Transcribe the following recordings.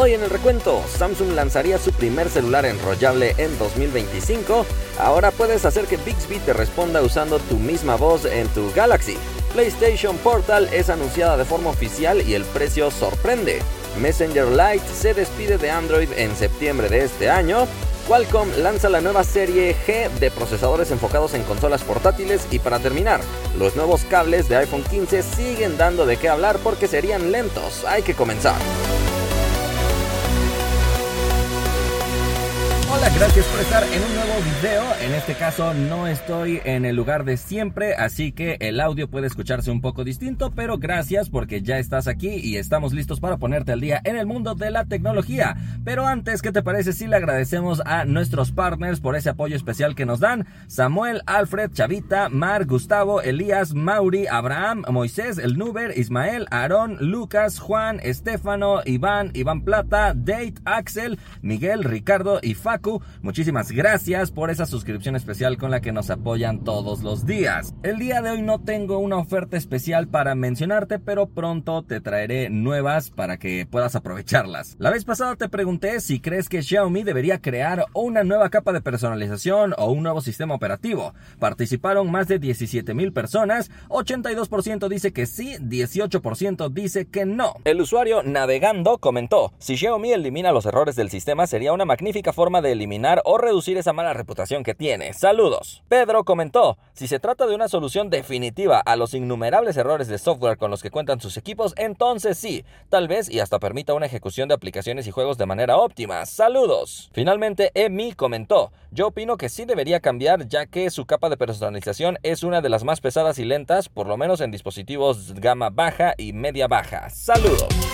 Hoy en el recuento, Samsung lanzaría su primer celular enrollable en 2025. Ahora puedes hacer que Bixby te responda usando tu misma voz en tu Galaxy. PlayStation Portal es anunciada de forma oficial y el precio sorprende. Messenger Lite se despide de Android en septiembre de este año. Qualcomm lanza la nueva serie G de procesadores enfocados en consolas portátiles y para terminar, los nuevos cables de iPhone 15 siguen dando de qué hablar porque serían lentos. Hay que comenzar. Hola, gracias por estar en un nuevo video. En este caso no estoy en el lugar de siempre, así que el audio puede escucharse un poco distinto, pero gracias porque ya estás aquí y estamos listos para ponerte al día en el mundo de la tecnología. Pero antes, ¿qué te parece si le agradecemos a nuestros partners por ese apoyo especial que nos dan? Samuel, Alfred, Chavita, Mar, Gustavo, Elías, Mauri, Abraham, Moisés, El Nuber, Ismael, Aarón, Lucas, Juan, Estefano, Iván, Iván Plata, Date, Axel, Miguel, Ricardo y Muchísimas gracias por esa suscripción especial con la que nos apoyan todos los días. El día de hoy no tengo una oferta especial para mencionarte, pero pronto te traeré nuevas para que puedas aprovecharlas. La vez pasada te pregunté si crees que Xiaomi debería crear una nueva capa de personalización o un nuevo sistema operativo. Participaron más de 17 mil personas, 82% dice que sí, 18% dice que no. El usuario navegando comentó, si Xiaomi elimina los errores del sistema sería una magnífica forma de eliminar o reducir esa mala reputación que tiene. Saludos. Pedro comentó, si se trata de una solución definitiva a los innumerables errores de software con los que cuentan sus equipos, entonces sí, tal vez y hasta permita una ejecución de aplicaciones y juegos de manera óptima. Saludos. Finalmente, Emi comentó, yo opino que sí debería cambiar ya que su capa de personalización es una de las más pesadas y lentas, por lo menos en dispositivos gama baja y media baja. Saludos.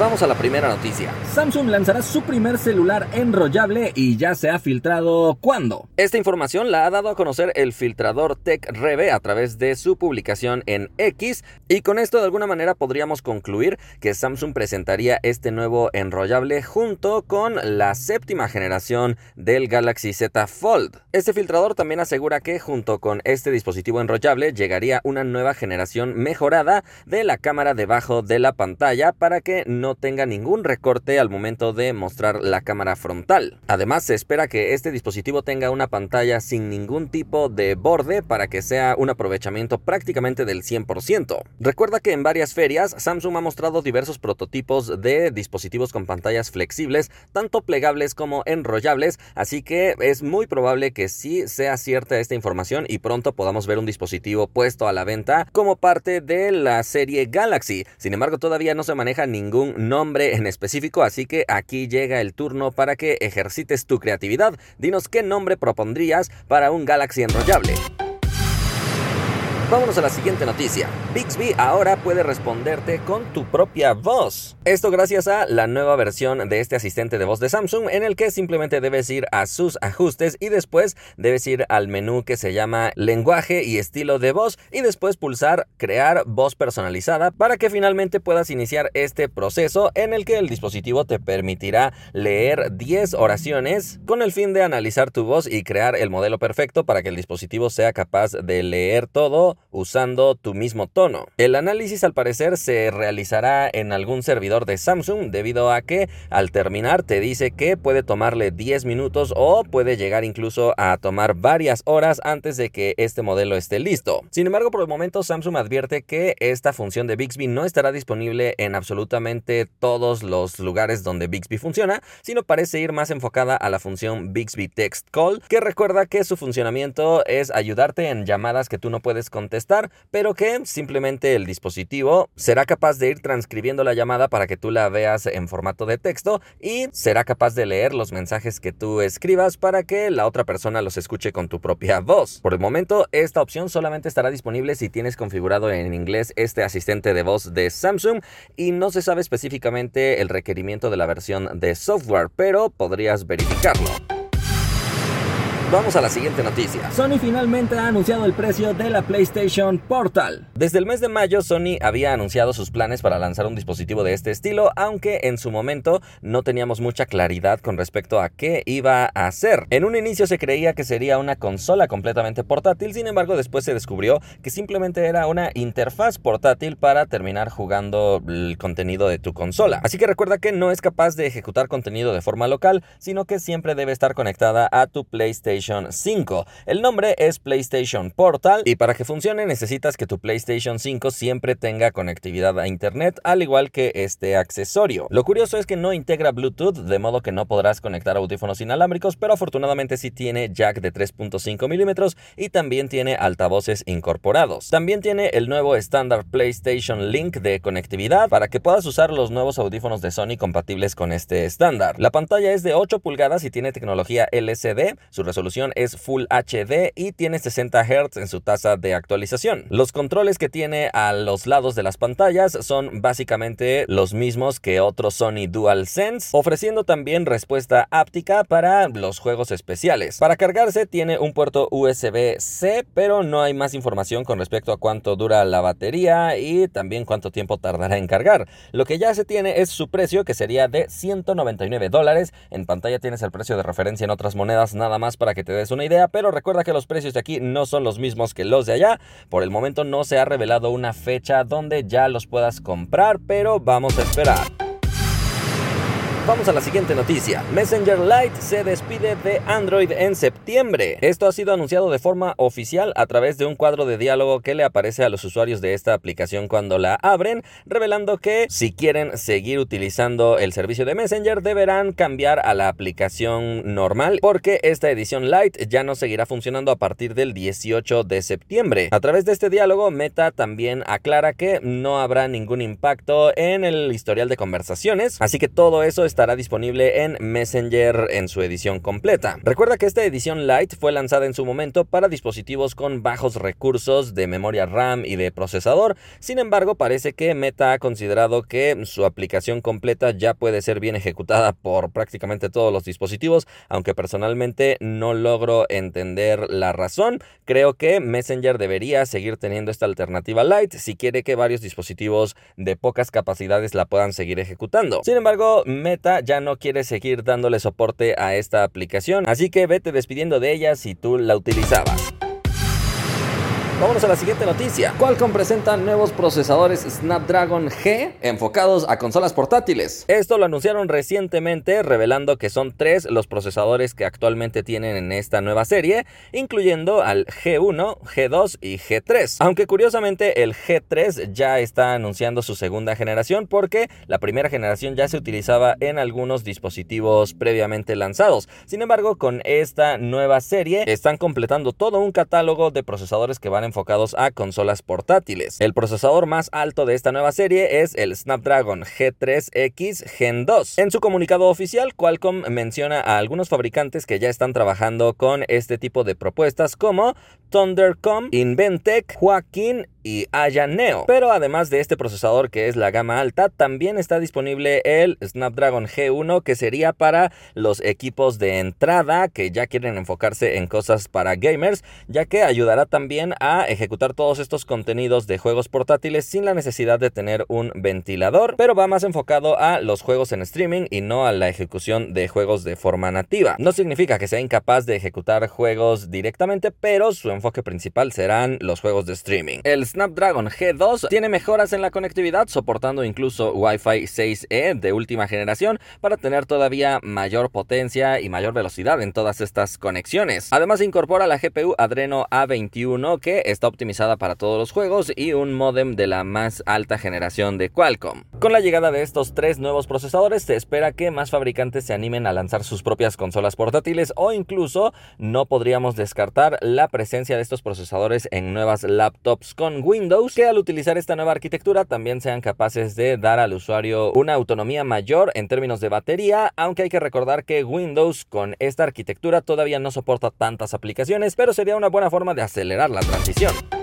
Vamos a la primera noticia. Samsung lanzará su primer celular enrollable y ya se ha filtrado cuándo. Esta información la ha dado a conocer el filtrador TechReve a través de su publicación en X y con esto de alguna manera podríamos concluir que Samsung presentaría este nuevo enrollable junto con la séptima generación del Galaxy Z Fold. Este filtrador también asegura que junto con este dispositivo enrollable llegaría una nueva generación mejorada de la cámara debajo de la pantalla para que no tenga ningún recorte al momento de mostrar la cámara frontal. Además, se espera que este dispositivo tenga una pantalla sin ningún tipo de borde para que sea un aprovechamiento prácticamente del 100%. Recuerda que en varias ferias Samsung ha mostrado diversos prototipos de dispositivos con pantallas flexibles, tanto plegables como enrollables, así que es muy probable que sí sea cierta esta información y pronto podamos ver un dispositivo puesto a la venta como parte de la serie Galaxy. Sin embargo, todavía no se maneja ningún nombre en específico, así que aquí llega el turno para que ejercites tu creatividad. Dinos qué nombre propondrías para un Galaxy enrollable. Vámonos a la siguiente noticia. Bixby ahora puede responderte con tu propia voz. Esto gracias a la nueva versión de este asistente de voz de Samsung en el que simplemente debes ir a sus ajustes y después debes ir al menú que se llama lenguaje y estilo de voz y después pulsar crear voz personalizada para que finalmente puedas iniciar este proceso en el que el dispositivo te permitirá leer 10 oraciones con el fin de analizar tu voz y crear el modelo perfecto para que el dispositivo sea capaz de leer todo usando tu mismo tono. El análisis al parecer se realizará en algún servidor de Samsung debido a que al terminar te dice que puede tomarle 10 minutos o puede llegar incluso a tomar varias horas antes de que este modelo esté listo. Sin embargo, por el momento Samsung advierte que esta función de Bixby no estará disponible en absolutamente todos los lugares donde Bixby funciona, sino parece ir más enfocada a la función Bixby Text Call, que recuerda que su funcionamiento es ayudarte en llamadas que tú no puedes contestar pero que simplemente el dispositivo será capaz de ir transcribiendo la llamada para que tú la veas en formato de texto y será capaz de leer los mensajes que tú escribas para que la otra persona los escuche con tu propia voz. Por el momento, esta opción solamente estará disponible si tienes configurado en inglés este asistente de voz de Samsung y no se sabe específicamente el requerimiento de la versión de software, pero podrías verificarlo. Vamos a la siguiente noticia. Sony finalmente ha anunciado el precio de la PlayStation Portal. Desde el mes de mayo, Sony había anunciado sus planes para lanzar un dispositivo de este estilo, aunque en su momento no teníamos mucha claridad con respecto a qué iba a hacer. En un inicio se creía que sería una consola completamente portátil, sin embargo después se descubrió que simplemente era una interfaz portátil para terminar jugando el contenido de tu consola. Así que recuerda que no es capaz de ejecutar contenido de forma local, sino que siempre debe estar conectada a tu PlayStation 5. El nombre es PlayStation Portal y para que funcione necesitas que tu PlayStation 5 siempre tenga conectividad a Internet, al igual que este accesorio. Lo curioso es que no integra Bluetooth, de modo que no podrás conectar audífonos inalámbricos, pero afortunadamente sí tiene jack de 3.5 milímetros y también tiene altavoces incorporados. También tiene el nuevo estándar PlayStation Link de conectividad para que puedas usar los nuevos audífonos de Sony compatibles con este estándar. La pantalla es de 8 pulgadas y tiene tecnología LCD, su resolución es Full HD y tiene 60 Hz en su tasa de actualización. Los controles que tiene a los lados de las pantallas son básicamente los mismos que otro Sony DualSense, ofreciendo también respuesta áptica para los juegos especiales. Para cargarse tiene un puerto USB-C, pero no hay más información con respecto a cuánto dura la batería y también cuánto tiempo tardará en cargar. Lo que ya se tiene es su precio, que sería de 199 dólares. En pantalla tienes el precio de referencia en otras monedas, nada más para que te des una idea, pero recuerda que los precios de aquí no son los mismos que los de allá. Por el momento no se ha revelado una fecha donde ya los puedas comprar, pero vamos a esperar. Vamos a la siguiente noticia. Messenger Lite se despide de Android en septiembre. Esto ha sido anunciado de forma oficial a través de un cuadro de diálogo que le aparece a los usuarios de esta aplicación cuando la abren, revelando que si quieren seguir utilizando el servicio de Messenger deberán cambiar a la aplicación normal porque esta edición Lite ya no seguirá funcionando a partir del 18 de septiembre. A través de este diálogo, Meta también aclara que no habrá ningún impacto en el historial de conversaciones, así que todo eso estará disponible en Messenger en su edición completa. Recuerda que esta edición Lite fue lanzada en su momento para dispositivos con bajos recursos de memoria RAM y de procesador, sin embargo parece que Meta ha considerado que su aplicación completa ya puede ser bien ejecutada por prácticamente todos los dispositivos, aunque personalmente no logro entender la razón. Creo que Messenger debería seguir teniendo esta alternativa Lite si quiere que varios dispositivos de pocas capacidades la puedan seguir ejecutando. Sin embargo, Meta ya no quiere seguir dándole soporte a esta aplicación, así que vete despidiendo de ella si tú la utilizabas. Vámonos a la siguiente noticia. Qualcomm presenta nuevos procesadores Snapdragon G enfocados a consolas portátiles. Esto lo anunciaron recientemente revelando que son tres los procesadores que actualmente tienen en esta nueva serie, incluyendo al G1, G2 y G3. Aunque curiosamente el G3 ya está anunciando su segunda generación porque la primera generación ya se utilizaba en algunos dispositivos previamente lanzados. Sin embargo, con esta nueva serie están completando todo un catálogo de procesadores que van a enfocados a consolas portátiles. El procesador más alto de esta nueva serie es el Snapdragon G3X Gen 2. En su comunicado oficial, Qualcomm menciona a algunos fabricantes que ya están trabajando con este tipo de propuestas como Thundercom, Inventec, Joaquín y Aya Neo. Pero además de este procesador que es la gama alta, también está disponible el Snapdragon G1 que sería para los equipos de entrada que ya quieren enfocarse en cosas para gamers, ya que ayudará también a ejecutar todos estos contenidos de juegos portátiles sin la necesidad de tener un ventilador, pero va más enfocado a los juegos en streaming y no a la ejecución de juegos de forma nativa. No significa que sea incapaz de ejecutar juegos directamente, pero su enfoque principal serán los juegos de streaming. El Snapdragon G2 tiene mejoras en la conectividad, soportando incluso Wi-Fi 6E de última generación para tener todavía mayor potencia y mayor velocidad en todas estas conexiones. Además incorpora la GPU Adreno A21 que está optimizada para todos los juegos y un modem de la más alta generación de Qualcomm. Con la llegada de estos tres nuevos procesadores se espera que más fabricantes se animen a lanzar sus propias consolas portátiles o incluso no podríamos descartar la presencia de estos procesadores en nuevas laptops con Windows que al utilizar esta nueva arquitectura también sean capaces de dar al usuario una autonomía mayor en términos de batería, aunque hay que recordar que Windows con esta arquitectura todavía no soporta tantas aplicaciones, pero sería una buena forma de acelerar la transición.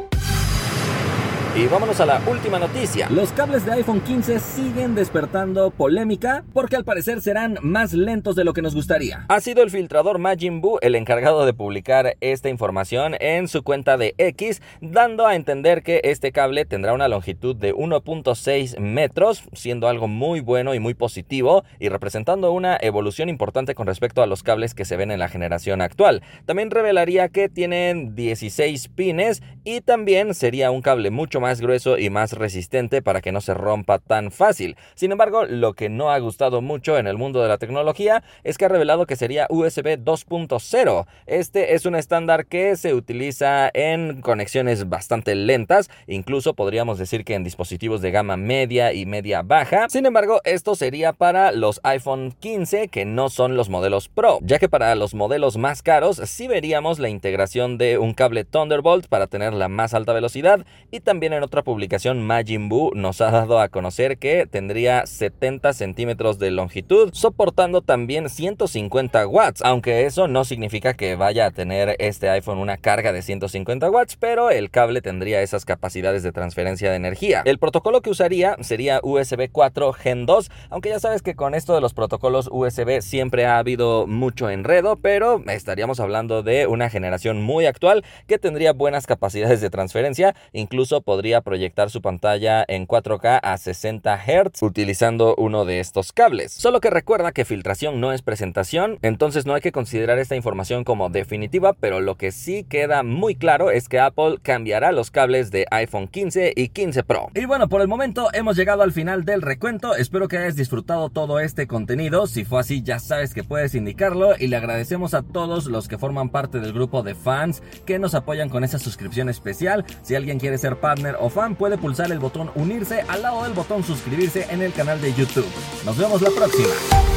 Y vámonos a la última noticia. Los cables de iPhone 15 siguen despertando polémica porque al parecer serán más lentos de lo que nos gustaría. Ha sido el filtrador Majin Buu el encargado de publicar esta información en su cuenta de X, dando a entender que este cable tendrá una longitud de 1.6 metros, siendo algo muy bueno y muy positivo y representando una evolución importante con respecto a los cables que se ven en la generación actual. También revelaría que tienen 16 pines y también sería un cable mucho más grueso y más resistente para que no se rompa tan fácil. Sin embargo, lo que no ha gustado mucho en el mundo de la tecnología es que ha revelado que sería USB 2.0. Este es un estándar que se utiliza en conexiones bastante lentas, incluso podríamos decir que en dispositivos de gama media y media baja. Sin embargo, esto sería para los iPhone 15 que no son los modelos Pro, ya que para los modelos más caros sí veríamos la integración de un cable Thunderbolt para tener la más alta velocidad y también en otra publicación Majin Buu nos ha dado a conocer que tendría 70 centímetros de longitud, soportando también 150 watts, aunque eso no significa que vaya a tener este iPhone una carga de 150 watts, pero el cable tendría esas capacidades de transferencia de energía. El protocolo que usaría sería USB 4 Gen 2, aunque ya sabes que con esto de los protocolos USB siempre ha habido mucho enredo, pero estaríamos hablando de una generación muy actual que tendría buenas capacidades de transferencia, incluso podría proyectar su pantalla en 4K a 60 Hz utilizando uno de estos cables. Solo que recuerda que filtración no es presentación, entonces no hay que considerar esta información como definitiva, pero lo que sí queda muy claro es que Apple cambiará los cables de iPhone 15 y 15 Pro. Y bueno, por el momento hemos llegado al final del recuento, espero que hayas disfrutado todo este contenido, si fue así ya sabes que puedes indicarlo y le agradecemos a todos los que forman parte del grupo de fans que nos apoyan con esa suscripción especial, si alguien quiere ser o fan puede pulsar el botón unirse al lado del botón suscribirse en el canal de YouTube. Nos vemos la próxima.